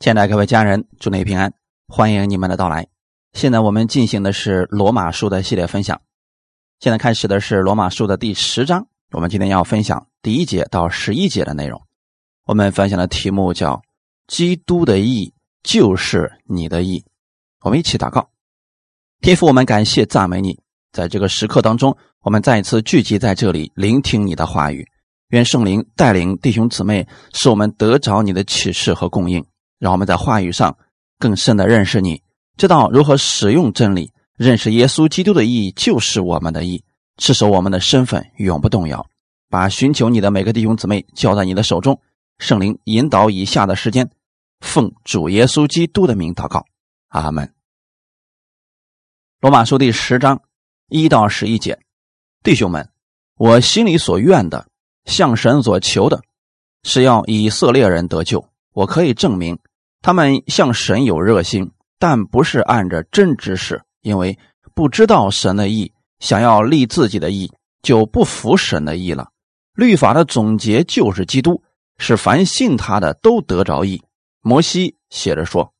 亲爱的各位家人，祝你平安，欢迎你们的到来。现在我们进行的是罗马书的系列分享，现在开始的是罗马书的第十章。我们今天要分享第一节到十一节的内容。我们分享的题目叫“基督的义就是你的义”。我们一起祷告，天父，我们感谢赞美你，在这个时刻当中，我们再一次聚集在这里，聆听你的话语。愿圣灵带领弟兄姊妹，使我们得着你的启示和供应。让我们在话语上更深的认识你，知道如何使用真理，认识耶稣基督的意义就是我们的义，持守我们的身份永不动摇。把寻求你的每个弟兄姊妹交在你的手中，圣灵引导以下的时间，奉主耶稣基督的名祷告，阿门。罗马书第十章一到十一节，弟兄们，我心里所愿的，向神所求的，是要以色列人得救。我可以证明。他们向神有热心，但不是按着真知识，因为不知道神的意，想要立自己的意，就不服神的意了。律法的总结就是基督，是凡信他的都得着意。摩西写着说：“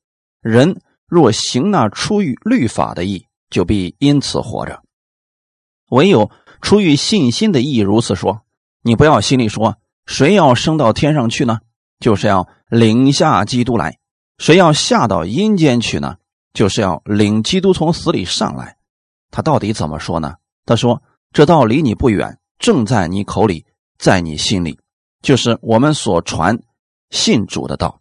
人若行那出于律法的意，就必因此活着；唯有出于信心的意，如此说。你不要心里说，谁要升到天上去呢？就是要领下基督来。”谁要下到阴间去呢？就是要领基督从死里上来。他到底怎么说呢？他说：“这道离你不远，正在你口里，在你心里，就是我们所传信主的道。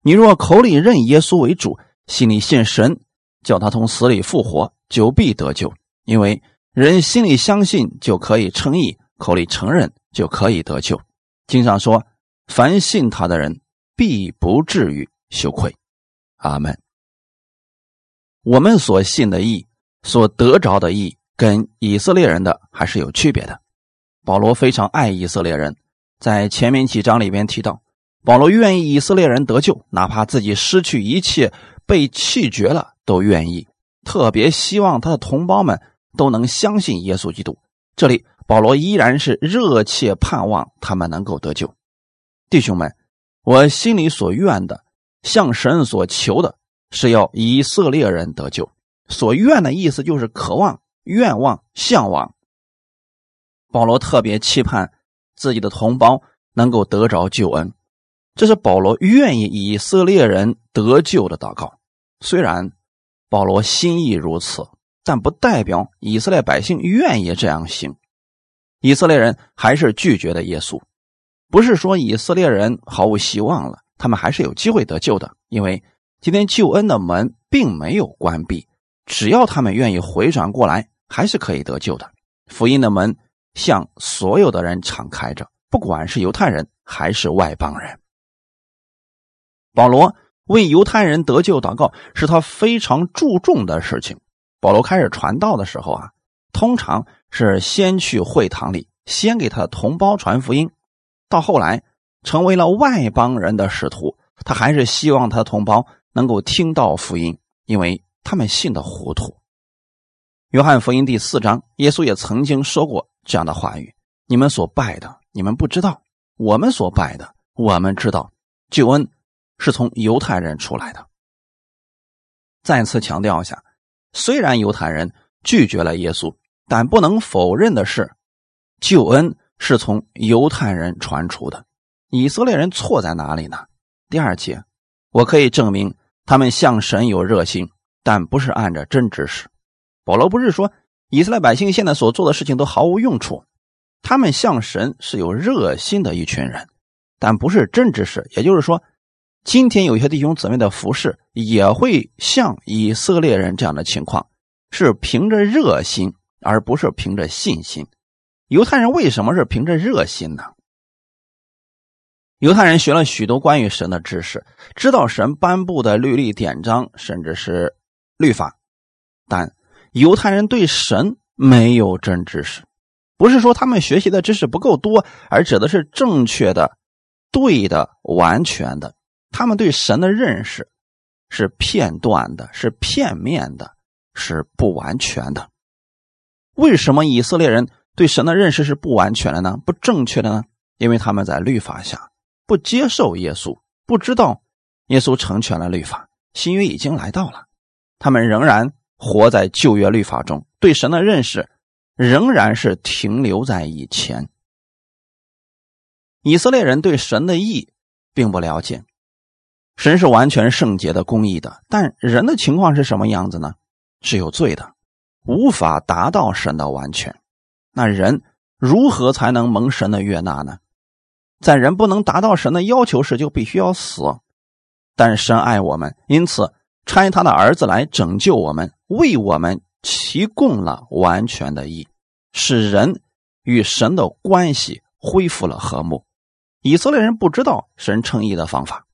你若口里认耶稣为主，心里信神，叫他从死里复活，就必得救。因为人心里相信就可以称义，口里承认就可以得救。经上说：凡信他的人，必不至于。”羞愧，阿门。我们所信的义，所得着的义，跟以色列人的还是有区别的。保罗非常爱以色列人，在前面几章里边提到，保罗愿意以色列人得救，哪怕自己失去一切，被弃绝了，都愿意。特别希望他的同胞们都能相信耶稣基督。这里保罗依然是热切盼望他们能够得救。弟兄们，我心里所愿的。向神所求的是要以色列人得救，所愿的意思就是渴望、愿望、向往。保罗特别期盼自己的同胞能够得着救恩，这是保罗愿意以色列人得救的祷告。虽然保罗心意如此，但不代表以色列百姓愿意这样行。以色列人还是拒绝的耶稣，不是说以色列人毫无希望了。他们还是有机会得救的，因为今天救恩的门并没有关闭，只要他们愿意回转过来，还是可以得救的。福音的门向所有的人敞开着，不管是犹太人还是外邦人。保罗为犹太人得救祷告是他非常注重的事情。保罗开始传道的时候啊，通常是先去会堂里，先给他的同胞传福音，到后来。成为了外邦人的使徒，他还是希望他的同胞能够听到福音，因为他们信的糊涂。约翰福音第四章，耶稣也曾经说过这样的话语：“你们所拜的，你们不知道；我们所拜的，我们知道。救恩是从犹太人出来的。”再次强调一下，虽然犹太人拒绝了耶稣，但不能否认的是，救恩是从犹太人传出的。以色列人错在哪里呢？第二节，我可以证明他们向神有热心，但不是按着真知识。保罗不是说以色列百姓现在所做的事情都毫无用处，他们向神是有热心的一群人，但不是真知识。也就是说，今天有些弟兄姊妹的服饰也会像以色列人这样的情况，是凭着热心，而不是凭着信心。犹太人为什么是凭着热心呢？犹太人学了许多关于神的知识，知道神颁布的律例典章，甚至是律法，但犹太人对神没有真知识。不是说他们学习的知识不够多，而指的是正确的、对的、完全的。他们对神的认识是片段的，是片面的，是不完全的。为什么以色列人对神的认识是不完全的呢？不正确的呢？因为他们在律法下。不接受耶稣，不知道耶稣成全了律法，新约已经来到了，他们仍然活在旧约律法中，对神的认识仍然是停留在以前。以色列人对神的义并不了解，神是完全圣洁的、公义的，但人的情况是什么样子呢？是有罪的，无法达到神的完全。那人如何才能蒙神的悦纳呢？在人不能达到神的要求时，就必须要死。但神爱我们，因此差他的儿子来拯救我们，为我们提供了完全的义，使人与神的关系恢复了和睦。以色列人不知道神称义的方法，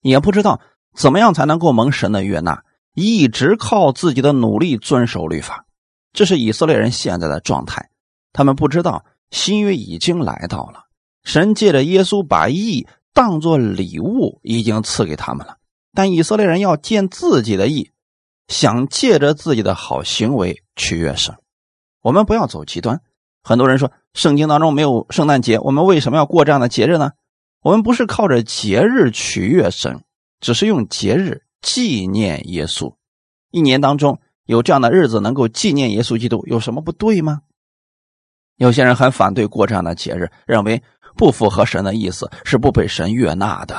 也不知道怎么样才能够蒙神的悦纳，一直靠自己的努力遵守律法。这是以色列人现在的状态。他们不知道新约已经来到了。神借着耶稣把义当作礼物，已经赐给他们了。但以色列人要见自己的义，想借着自己的好行为取悦神。我们不要走极端。很多人说，圣经当中没有圣诞节，我们为什么要过这样的节日呢？我们不是靠着节日取悦神，只是用节日纪念耶稣。一年当中有这样的日子，能够纪念耶稣基督，有什么不对吗？有些人很反对过这样的节日，认为。不符合神的意思，是不被神悦纳的。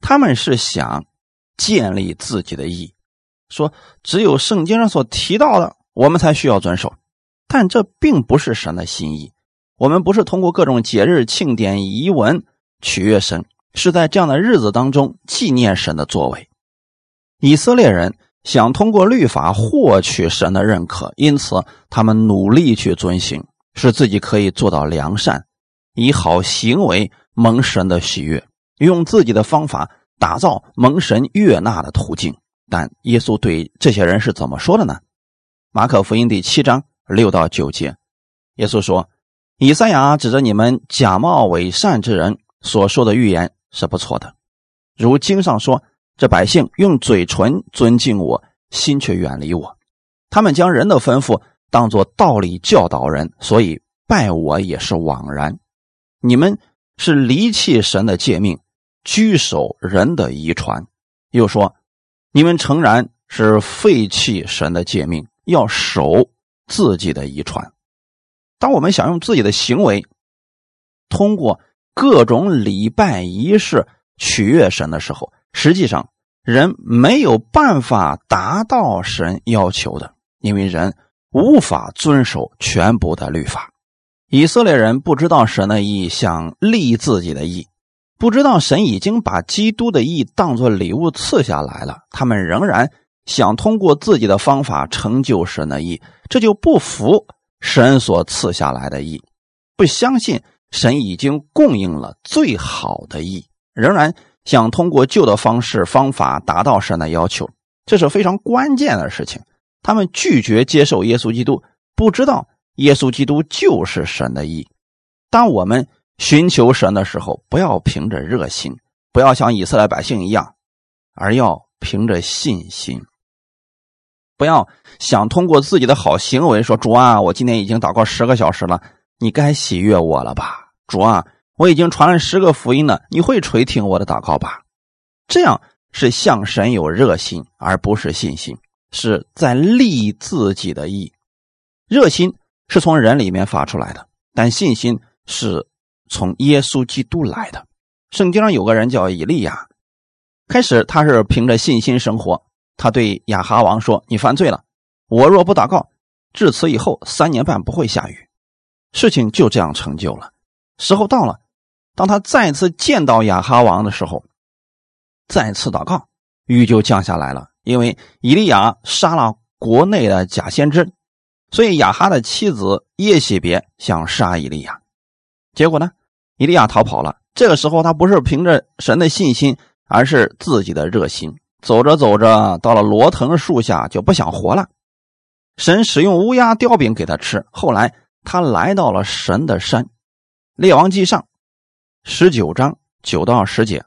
他们是想建立自己的义，说只有圣经上所提到的，我们才需要遵守。但这并不是神的心意。我们不是通过各种节日、庆典、仪文取悦神，是在这样的日子当中纪念神的作为。以色列人想通过律法获取神的认可，因此他们努力去遵行，使自己可以做到良善。以好行为蒙神的喜悦，用自己的方法打造蒙神悦纳的途径。但耶稣对这些人是怎么说的呢？马可福音第七章六到九节，耶稣说：“以赛亚指着你们假冒伪善之人所说的预言是不错的，如经上说：这百姓用嘴唇尊敬我，心却远离我。他们将人的吩咐当作道理教导人，所以拜我也是枉然。”你们是离弃神的诫命，居守人的遗传。又说，你们诚然是废弃神的诫命，要守自己的遗传。当我们想用自己的行为，通过各种礼拜仪式取悦神的时候，实际上人没有办法达到神要求的，因为人无法遵守全部的律法。以色列人不知道神的意，想立自己的意，不知道神已经把基督的意当作礼物赐下来了。他们仍然想通过自己的方法成就神的意，这就不服神所赐下来的意，不相信神已经供应了最好的意，仍然想通过旧的方式方法达到神的要求，这是非常关键的事情。他们拒绝接受耶稣基督，不知道。耶稣基督就是神的义。当我们寻求神的时候，不要凭着热心，不要像以色列百姓一样，而要凭着信心。不要想通过自己的好行为说：“主啊，我今天已经祷告十个小时了，你该喜悦我了吧？”主啊，我已经传了十个福音了，你会垂听我的祷告吧？这样是向神有热心，而不是信心，是在立自己的意。热心。是从人里面发出来的，但信心是从耶稣基督来的。圣经上有个人叫以利亚，开始他是凭着信心生活。他对亚哈王说：“你犯罪了，我若不祷告，至此以后三年半不会下雨。”事情就这样成就了。时候到了，当他再次见到亚哈王的时候，再次祷告，雨就降下来了。因为以利亚杀了国内的假先知。所以亚哈的妻子耶喜别想杀以利亚，结果呢，以利亚逃跑了。这个时候他不是凭着神的信心，而是自己的热心。走着走着，到了罗藤树下就不想活了。神使用乌鸦叼饼给他吃。后来他来到了神的山，《列王记上》十九章九到十节，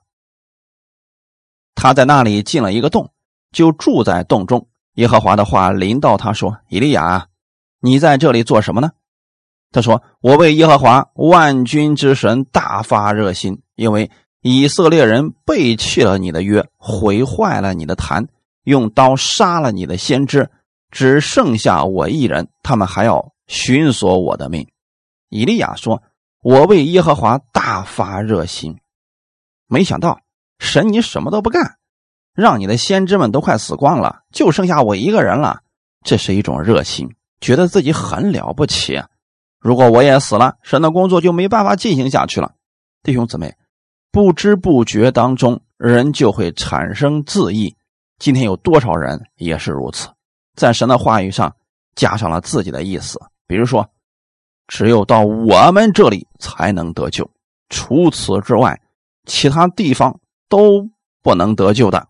他在那里进了一个洞，就住在洞中。耶和华的话临到他说：“以利亚。”你在这里做什么呢？他说：“我为耶和华万军之神大发热心，因为以色列人背弃了你的约，毁坏了你的坛，用刀杀了你的先知，只剩下我一人，他们还要寻索我的命。”以利亚说：“我为耶和华大发热心，没想到神你什么都不干，让你的先知们都快死光了，就剩下我一个人了。这是一种热心，觉得自己很了不起。如果我也死了，神的工作就没办法进行下去了。弟兄姊妹，不知不觉当中，人就会产生自义。今天有多少人也是如此，在神的话语上加上了自己的意思，比如说。”只有到我们这里才能得救，除此之外，其他地方都不能得救的。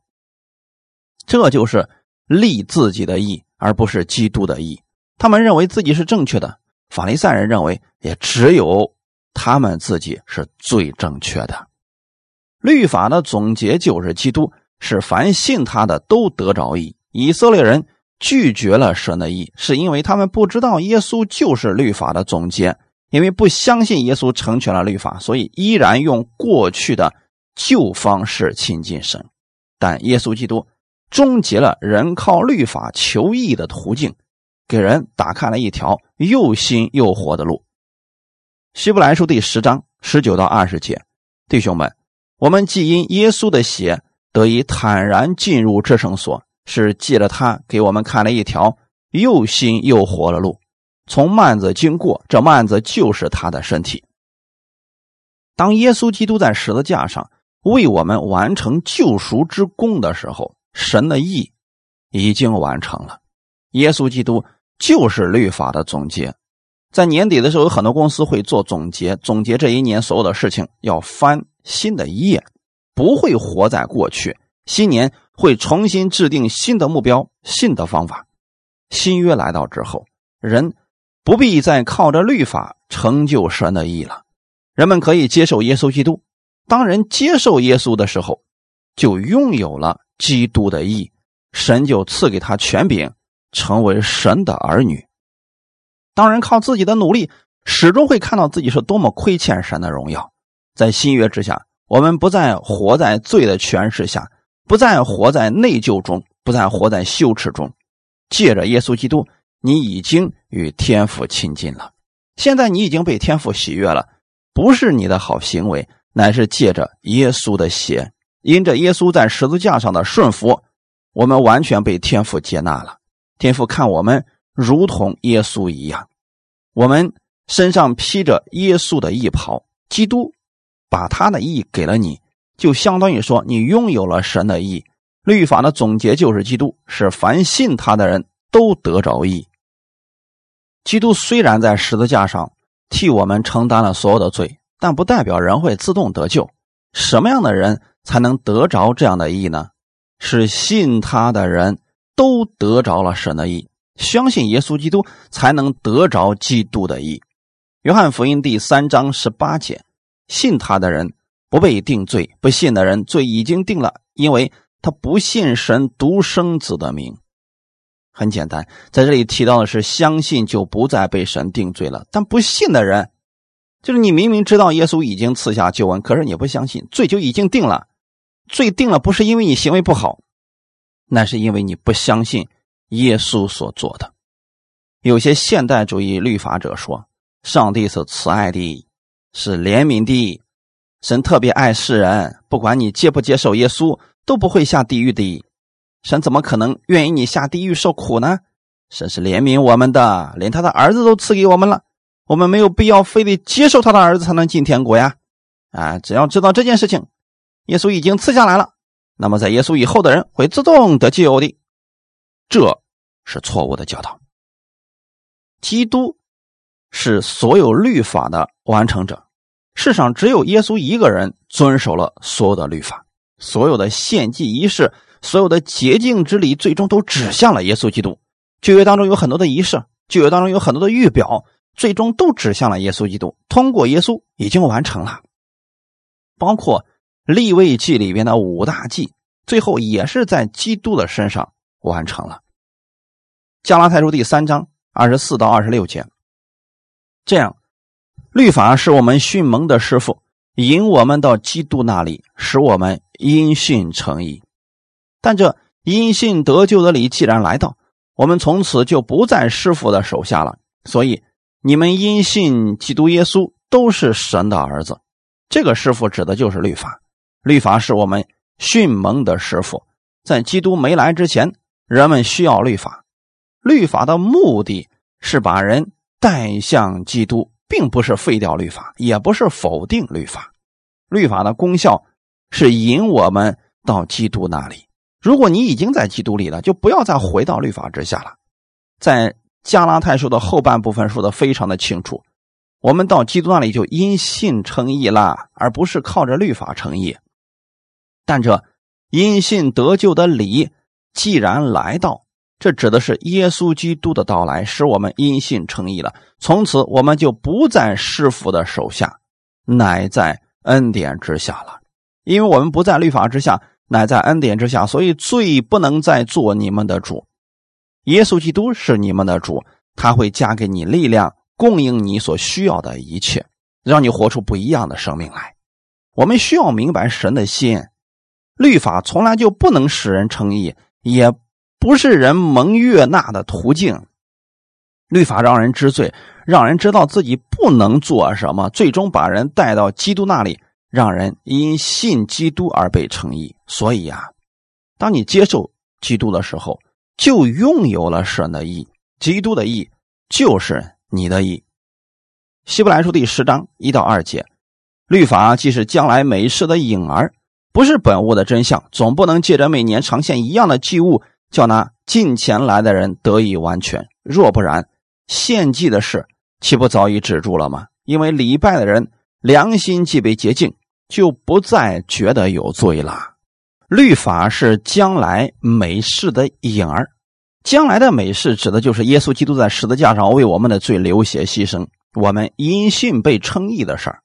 这就是立自己的义，而不是基督的义。他们认为自己是正确的，法利赛人认为也只有他们自己是最正确的。律法的总结就是基督，是凡信他的都得着义。以色列人。拒绝了神的意，是因为他们不知道耶稣就是律法的总结，因为不相信耶稣成全了律法，所以依然用过去的旧方式亲近神。但耶稣基督终结了人靠律法求义的途径，给人打开了一条又新又活的路。希伯来书第十章十九到二十节，弟兄们，我们既因耶稣的血得以坦然进入至圣所。是借着他给我们看了一条又新又活的路，从幔子经过，这幔子就是他的身体。当耶稣基督在十字架上为我们完成救赎之功的时候，神的意已经完成了。耶稣基督就是律法的总结。在年底的时候，有很多公司会做总结，总结这一年所有的事情，要翻新的一页，不会活在过去。新年。会重新制定新的目标、新的方法。新约来到之后，人不必再靠着律法成就神的意了。人们可以接受耶稣基督。当人接受耶稣的时候，就拥有了基督的意，神就赐给他权柄，成为神的儿女。当人靠自己的努力，始终会看到自己是多么亏欠神的荣耀。在新约之下，我们不再活在罪的权势下。不再活在内疚中，不再活在羞耻中。借着耶稣基督，你已经与天父亲近了。现在你已经被天父喜悦了，不是你的好行为，乃是借着耶稣的血，因着耶稣在十字架上的顺服，我们完全被天父接纳了。天父看我们如同耶稣一样，我们身上披着耶稣的衣袍，基督把他的义给了你。就相当于说，你拥有了神的义。律法的总结就是基督，是凡信他的人都得着义。基督虽然在十字架上替我们承担了所有的罪，但不代表人会自动得救。什么样的人才能得着这样的义呢？是信他的人都得着了神的意，相信耶稣基督才能得着基督的意。约翰福音第三章十八节，信他的人。不被定罪，不信的人罪已经定了，因为他不信神独生子的名。很简单，在这里提到的是相信就不再被神定罪了，但不信的人，就是你明明知道耶稣已经赐下救恩，可是你不相信，罪就已经定了。罪定了不是因为你行为不好，那是因为你不相信耶稣所做的。有些现代主义律法者说，上帝是慈爱的，是怜悯的。神特别爱世人，不管你接不接受耶稣，都不会下地狱的。神怎么可能愿意你下地狱受苦呢？神是怜悯我们的，连他的儿子都赐给我们了，我们没有必要非得接受他的儿子才能进天国呀！啊，只要知道这件事情，耶稣已经赐下来了，那么在耶稣以后的人会自动得救的。这是错误的教导。基督是所有律法的完成者。世上只有耶稣一个人遵守了所有的律法，所有的献祭仪式，所有的洁净之礼，最终都指向了耶稣基督。旧约当中有很多的仪式，旧约当中有很多的预表，最终都指向了耶稣基督。通过耶稣已经完成了，包括立位记里边的五大祭，最后也是在基督的身上完成了。加拉太书第三章二十四到二十六节，这样。律法是我们训蒙的师傅，引我们到基督那里，使我们因信成义。但这因信得救的理既然来到，我们从此就不在师傅的手下了。所以你们因信基督耶稣都是神的儿子。这个师傅指的就是律法，律法是我们训蒙的师傅。在基督没来之前，人们需要律法，律法的目的是把人带向基督。并不是废掉律法，也不是否定律法。律法的功效是引我们到基督那里。如果你已经在基督里了，就不要再回到律法之下了。在加拉太书的后半部分说的非常的清楚，我们到基督那里就因信称义了，而不是靠着律法称义。但这因信得救的理既然来到。这指的是耶稣基督的到来，使我们因信称义了。从此，我们就不在师傅的手下，乃在恩典之下了。因为我们不在律法之下，乃在恩典之下，所以罪不能再做你们的主。耶稣基督是你们的主，他会加给你力量，供应你所需要的一切，让你活出不一样的生命来。我们需要明白神的心，律法从来就不能使人称义，也。不是人蒙悦纳的途径，律法让人知罪，让人知道自己不能做什么，最终把人带到基督那里，让人因信基督而被称义。所以呀，当你接受基督的时候，就拥有了神的义，基督的义就是你的义。希伯来书第十章一到二节，律法既是将来美事的影儿，不是本物的真相，总不能借着每年呈现一样的祭物。叫那近前来的人得以完全，若不然，献祭的事岂不早已止住了吗？因为礼拜的人良心既被洁净，就不再觉得有罪了。律法是将来美事的影儿，将来的美事指的就是耶稣基督在十字架上为我们的罪流血牺牲，我们因信被称义的事儿。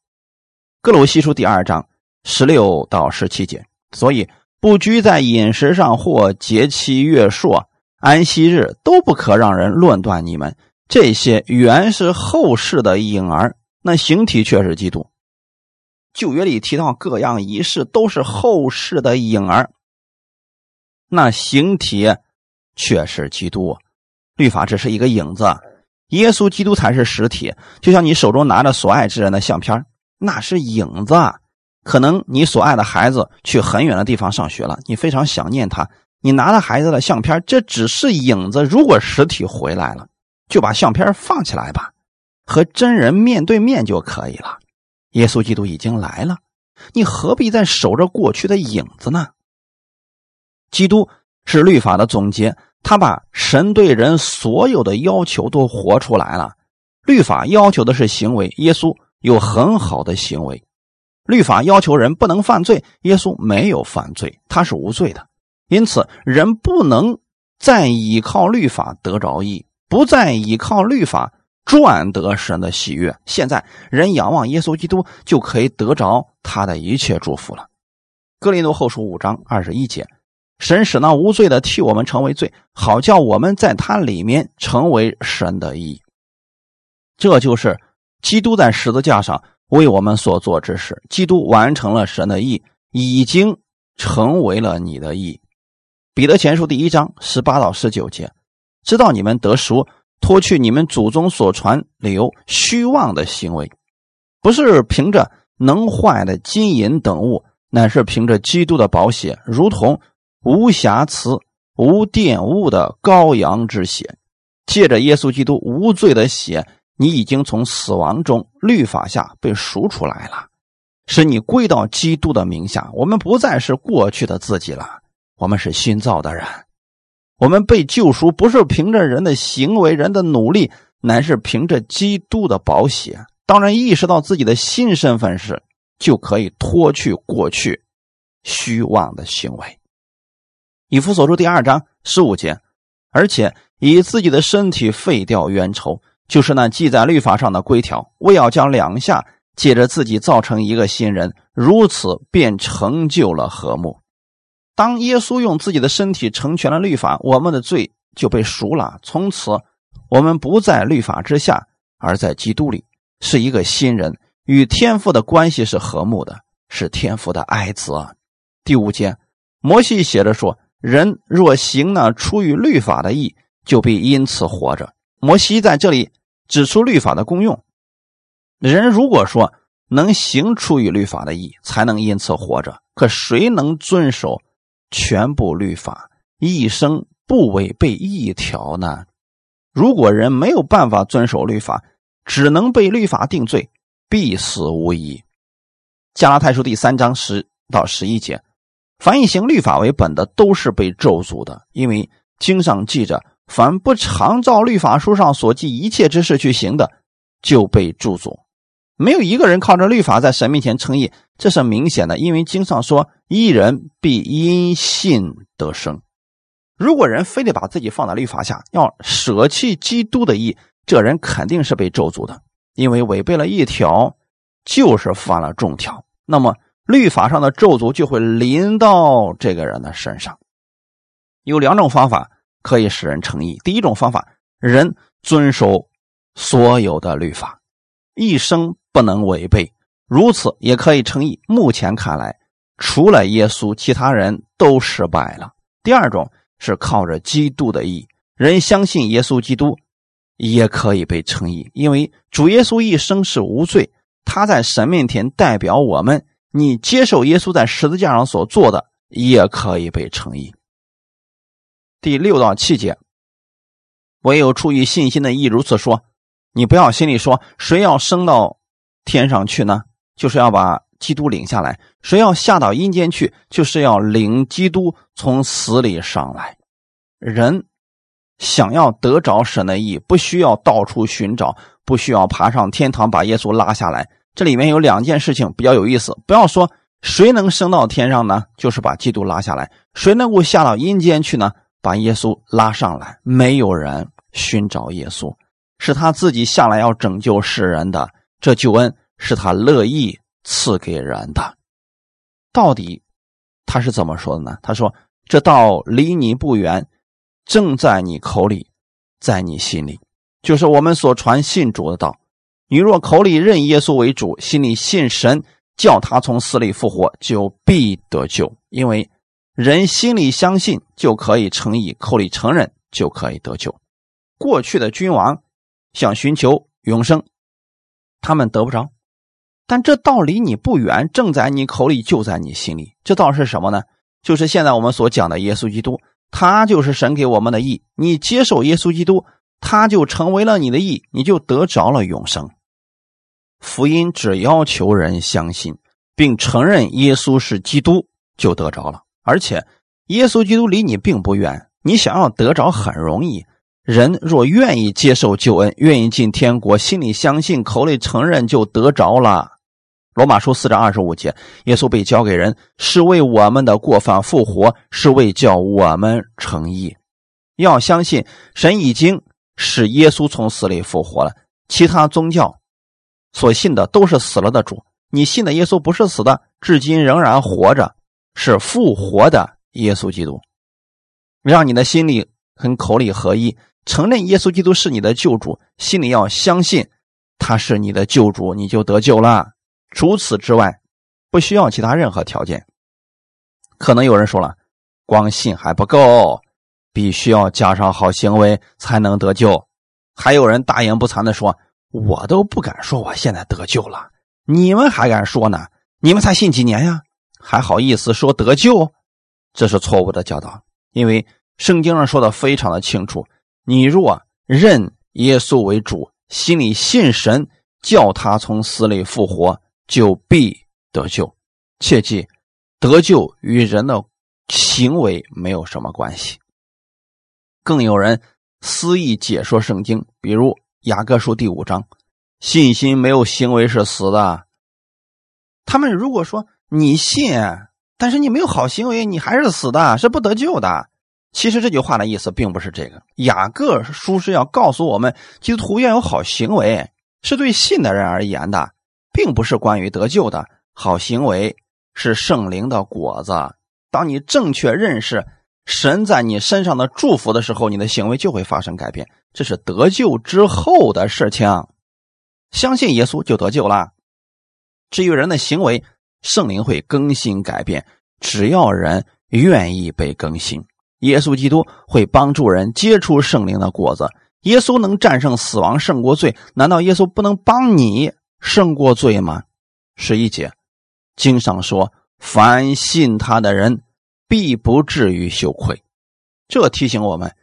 哥罗西书第二章十六到十七节，所以。不拘在饮食上或节期月朔、安息日，都不可让人论断你们。这些原是后世的影儿，那形体却是基督。旧约里提到各样仪式都是后世的影儿，那形体却是基督。律法只是一个影子，耶稣基督才是实体。就像你手中拿着所爱之人的相片，那是影子。可能你所爱的孩子去很远的地方上学了，你非常想念他。你拿了孩子的相片，这只是影子。如果实体回来了，就把相片放起来吧，和真人面对面就可以了。耶稣基督已经来了，你何必再守着过去的影子呢？基督是律法的总结，他把神对人所有的要求都活出来了。律法要求的是行为，耶稣有很好的行为。律法要求人不能犯罪，耶稣没有犯罪，他是无罪的。因此，人不能再依靠律法得着义，不再依靠律法赚得神的喜悦。现在，人仰望耶稣基督，就可以得着他的一切祝福了。哥林多后书五章二十一节：神使那无罪的替我们成为罪，好叫我们在他里面成为神的义。这就是基督在十字架上。为我们所做之事，基督完成了神的意，已经成为了你的意。彼得前书第一章十八到十九节，知道你们得赎，脱去你们祖宗所传流虚妄的行为，不是凭着能坏的金银等物，乃是凭着基督的宝血，如同无瑕疵、无玷污的羔羊之血，借着耶稣基督无罪的血。你已经从死亡中律法下被赎出来了，使你归到基督的名下。我们不再是过去的自己了，我们是新造的人。我们被救赎不是凭着人的行为、人的努力，乃是凭着基督的宝血。当然，意识到自己的新身份时，就可以脱去过去虚妄的行为。以弗所书第二章十五节，而且以自己的身体废掉冤仇。就是那记在律法上的规条，为要将两下借着自己造成一个新人，如此便成就了和睦。当耶稣用自己的身体成全了律法，我们的罪就被赎了。从此，我们不在律法之下，而在基督里，是一个新人，与天父的关系是和睦的，是天父的爱子。第五节，摩西写着说：“人若行那出于律法的义，就必因此活着。”摩西在这里指出律法的功用。人如果说能行出于律法的义，才能因此活着。可谁能遵守全部律法，一生不违背一条呢？如果人没有办法遵守律法，只能被律法定罪。必死无疑。加拉太书第三章十到十一节，凡以行律法为本的，都是被咒诅的，因为经上记着，凡不常照律法书上所记一切之事去行的，就被咒诅。没有一个人靠着律法在神面前称义，这是明显的，因为经上说，一人必因信得生。如果人非得把自己放在律法下，要舍弃基督的义，这人肯定是被咒诅的。因为违背了一条，就是犯了众条，那么律法上的咒诅就会临到这个人的身上。有两种方法可以使人成义：第一种方法，人遵守所有的律法，一生不能违背，如此也可以成义。目前看来，除了耶稣，其他人都失败了。第二种是靠着基督的义，人相信耶稣基督。也可以被称义，因为主耶稣一生是无罪，他在神面前代表我们。你接受耶稣在十字架上所做的，也可以被称义。第六到七节，唯有出于信心的义如此说。你不要心里说，谁要升到天上去呢？就是要把基督领下来；谁要下到阴间去，就是要领基督从死里上来。人。想要得着神的意，不需要到处寻找，不需要爬上天堂把耶稣拉下来。这里面有两件事情比较有意思。不要说谁能升到天上呢？就是把基督拉下来。谁能够下到阴间去呢？把耶稣拉上来。没有人寻找耶稣，是他自己下来要拯救世人的。这救恩是他乐意赐给人的。到底他是怎么说的呢？他说：“这道离你不远。”正在你口里，在你心里，就是我们所传信主的道。你若口里认耶稣为主，心里信神，叫他从死里复活，就必得救。因为人心里相信，就可以成义；口里承认，就可以得救。过去的君王想寻求永生，他们得不着。但这道离你不远，正在你口里，就在你心里。这道是什么呢？就是现在我们所讲的耶稣基督。他就是神给我们的义，你接受耶稣基督，他就成为了你的义，你就得着了永生。福音只要求人相信并承认耶稣是基督，就得着了。而且耶稣基督离你并不远，你想要得着很容易。人若愿意接受救恩，愿意进天国，心里相信，口里承认，就得着了。罗马书四章二十五节，耶稣被交给人，是为我们的过犯复活，是为叫我们成义。要相信神已经使耶稣从死里复活了。其他宗教所信的都是死了的主，你信的耶稣不是死的，至今仍然活着，是复活的耶稣基督。让你的心里和口里合一，承认耶稣基督是你的救主，心里要相信他是你的救主，你就得救了。除此之外，不需要其他任何条件。可能有人说了，光信还不够，必须要加上好行为才能得救。还有人大言不惭的说：“我都不敢说我现在得救了，你们还敢说呢？你们才信几年呀？还好意思说得救？这是错误的教导，因为圣经上说的非常的清楚：你若认耶稣为主，心里信神，叫他从死里复活。”就必得救，切记，得救与人的行为没有什么关系。更有人肆意解说圣经，比如雅各书第五章，信心没有行为是死的。他们如果说你信，但是你没有好行为，你还是死的，是不得救的。其实这句话的意思并不是这个。雅各书是要告诉我们，基督徒要有好行为，是对信的人而言的。并不是关于得救的好行为，是圣灵的果子。当你正确认识神在你身上的祝福的时候，你的行为就会发生改变。这是得救之后的事情。相信耶稣就得救了。至于人的行为，圣灵会更新改变，只要人愿意被更新，耶稣基督会帮助人结出圣灵的果子。耶稣能战胜死亡，胜过罪，难道耶稣不能帮你胜过罪吗？十一节，经上说：“凡信他的人，必不至于羞愧。”这提醒我们，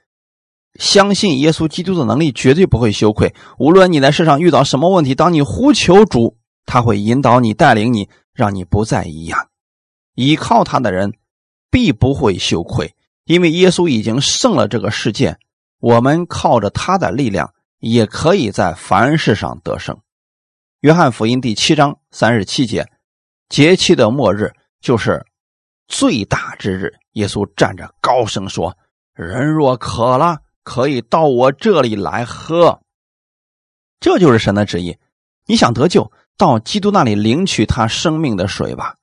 相信耶稣基督的能力，绝对不会羞愧。无论你在世上遇到什么问题，当你呼求主，他会引导你、带领你，让你不再一样。依靠他的人，必不会羞愧，因为耶稣已经胜了这个世界。我们靠着他的力量，也可以在凡事上得胜。约翰福音第七章三十七节，节期的末日就是最大之日。耶稣站着高声说。人若渴了，可以到我这里来喝。这就是神的旨意。你想得救，到基督那里领取他生命的水吧，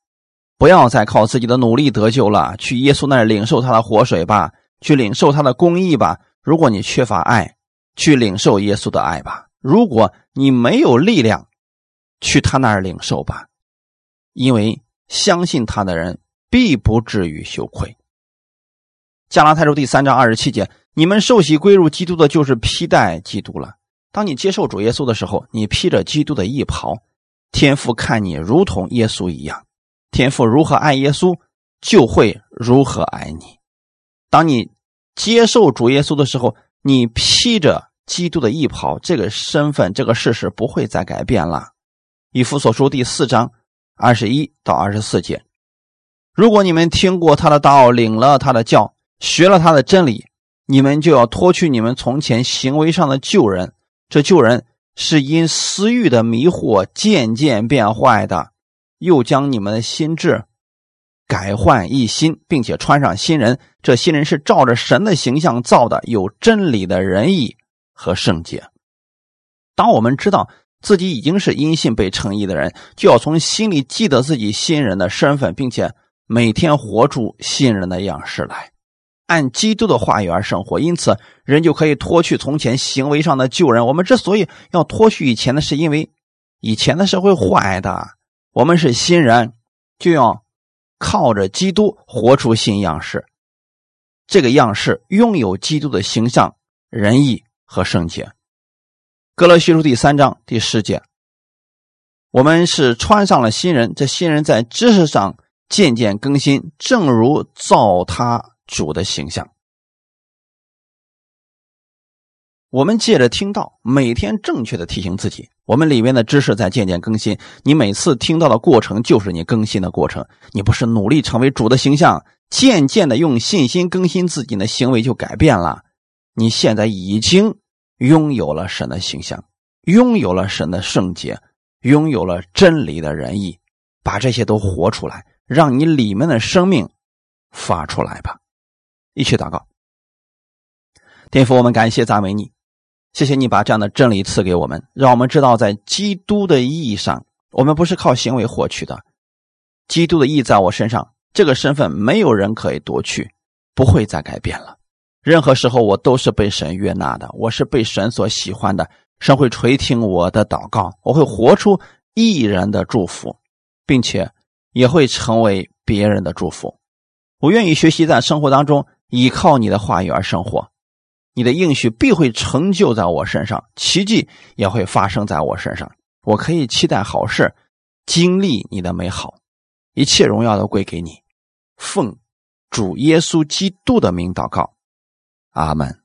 不要再靠自己的努力得救了。去耶稣那里领受他的活水吧，去领受他的公义吧。如果你缺乏爱，去领受耶稣的爱吧。如果你没有力量，去他那儿领受吧，因为相信他的人必不至于羞愧。加拉太书第三章二十七节：你们受洗归入基督的，就是披戴基督了。当你接受主耶稣的时候，你披着基督的衣袍。天父看你如同耶稣一样，天父如何爱耶稣，就会如何爱你。当你接受主耶稣的时候，你披着基督的衣袍，这个身份、这个事实不会再改变了。以弗所书第四章二十一到二十四节：如果你们听过他的道，领了他的教。学了他的真理，你们就要脱去你们从前行为上的旧人。这旧人是因私欲的迷惑渐渐变坏的，又将你们的心智改换一新，并且穿上新人。这新人是照着神的形象造的，有真理的仁义和圣洁。当我们知道自己已经是因信被称义的人，就要从心里记得自己新人的身份，并且每天活出新人的样式来。按基督的话语而生活，因此人就可以脱去从前行为上的旧人。我们之所以要脱去以前的，是因为以前的社会坏的。我们是新人，就要靠着基督活出新样式。这个样式拥有基督的形象、仁义和圣洁。哥罗西书第三章第十节，我们是穿上了新人，这新人在知识上渐渐更新，正如造他。主的形象，我们借着听到，每天正确的提醒自己，我们里面的知识在渐渐更新。你每次听到的过程，就是你更新的过程。你不是努力成为主的形象，渐渐的用信心更新自己的行为，就改变了。你现在已经拥有了神的形象，拥有了神的圣洁，拥有了真理的仁义，把这些都活出来，让你里面的生命发出来吧。一起祷告，天父，我们感谢赞美你，谢谢你把这样的真理赐给我们，让我们知道在基督的意义上，我们不是靠行为获取的。基督的意义在我身上，这个身份没有人可以夺去，不会再改变了。任何时候，我都是被神悦纳的，我是被神所喜欢的。神会垂听我的祷告，我会活出一人的祝福，并且也会成为别人的祝福。我愿意学习在生活当中。依靠你的话语而生活，你的应许必会成就在我身上，奇迹也会发生在我身上。我可以期待好事，经历你的美好，一切荣耀都归给你。奉主耶稣基督的名祷告，阿门。